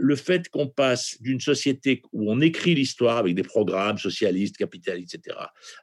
le fait qu'on passe d'une société où on écrit l'histoire avec des programmes socialistes, capitalistes, etc.,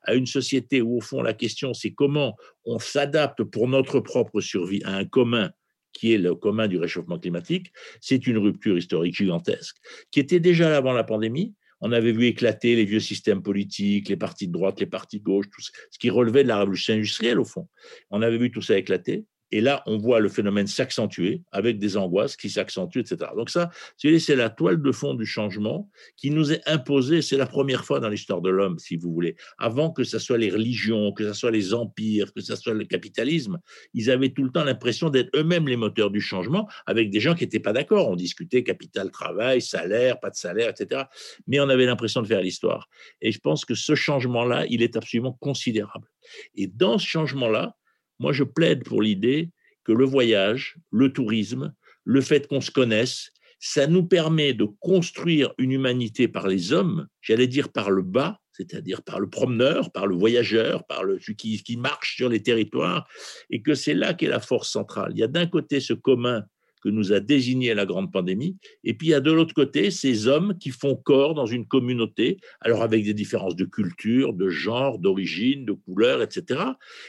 à une société où, au fond, la question, c'est comment on s'adapte pour notre propre survie à un commun qui est le commun du réchauffement climatique, c'est une rupture historique gigantesque, qui était déjà là avant la pandémie. On avait vu éclater les vieux systèmes politiques, les partis de droite, les partis de gauche, tout ce qui relevait de la révolution industrielle, au fond. On avait vu tout ça éclater. Et là, on voit le phénomène s'accentuer avec des angoisses qui s'accentuent, etc. Donc ça, c'est la toile de fond du changement qui nous est imposée. C'est la première fois dans l'histoire de l'homme, si vous voulez. Avant que ce soit les religions, que ce soit les empires, que ce soit le capitalisme, ils avaient tout le temps l'impression d'être eux-mêmes les moteurs du changement, avec des gens qui n'étaient pas d'accord. On discutait capital, travail, salaire, pas de salaire, etc. Mais on avait l'impression de faire l'histoire. Et je pense que ce changement-là, il est absolument considérable. Et dans ce changement-là, moi, je plaide pour l'idée que le voyage, le tourisme, le fait qu'on se connaisse, ça nous permet de construire une humanité par les hommes, j'allais dire par le bas, c'est-à-dire par le promeneur, par le voyageur, par le, celui qui, qui marche sur les territoires, et que c'est là qu'est la force centrale. Il y a d'un côté ce commun que nous a désigné la grande pandémie, et puis il y a de l'autre côté ces hommes qui font corps dans une communauté, alors avec des différences de culture, de genre, d'origine, de couleur, etc.,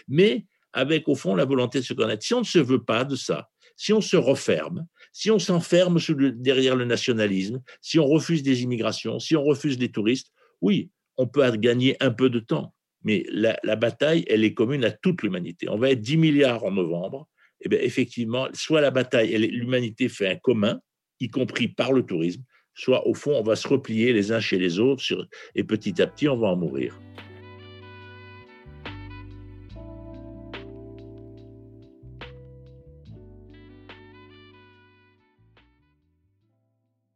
mais avec au fond la volonté de se connaître. Si on ne se veut pas de ça, si on se referme, si on s'enferme derrière le nationalisme, si on refuse des immigrations, si on refuse les touristes, oui, on peut gagner un peu de temps, mais la, bataille, elle est commune à toute l'humanité. On va être 10 milliards en novembre. Et eh bien, effectivement, soit la bataille, l'humanité fait un commun, y compris par le tourisme, soit au fond, on va se replier les uns chez les autres, et petit à petit, on va en mourir.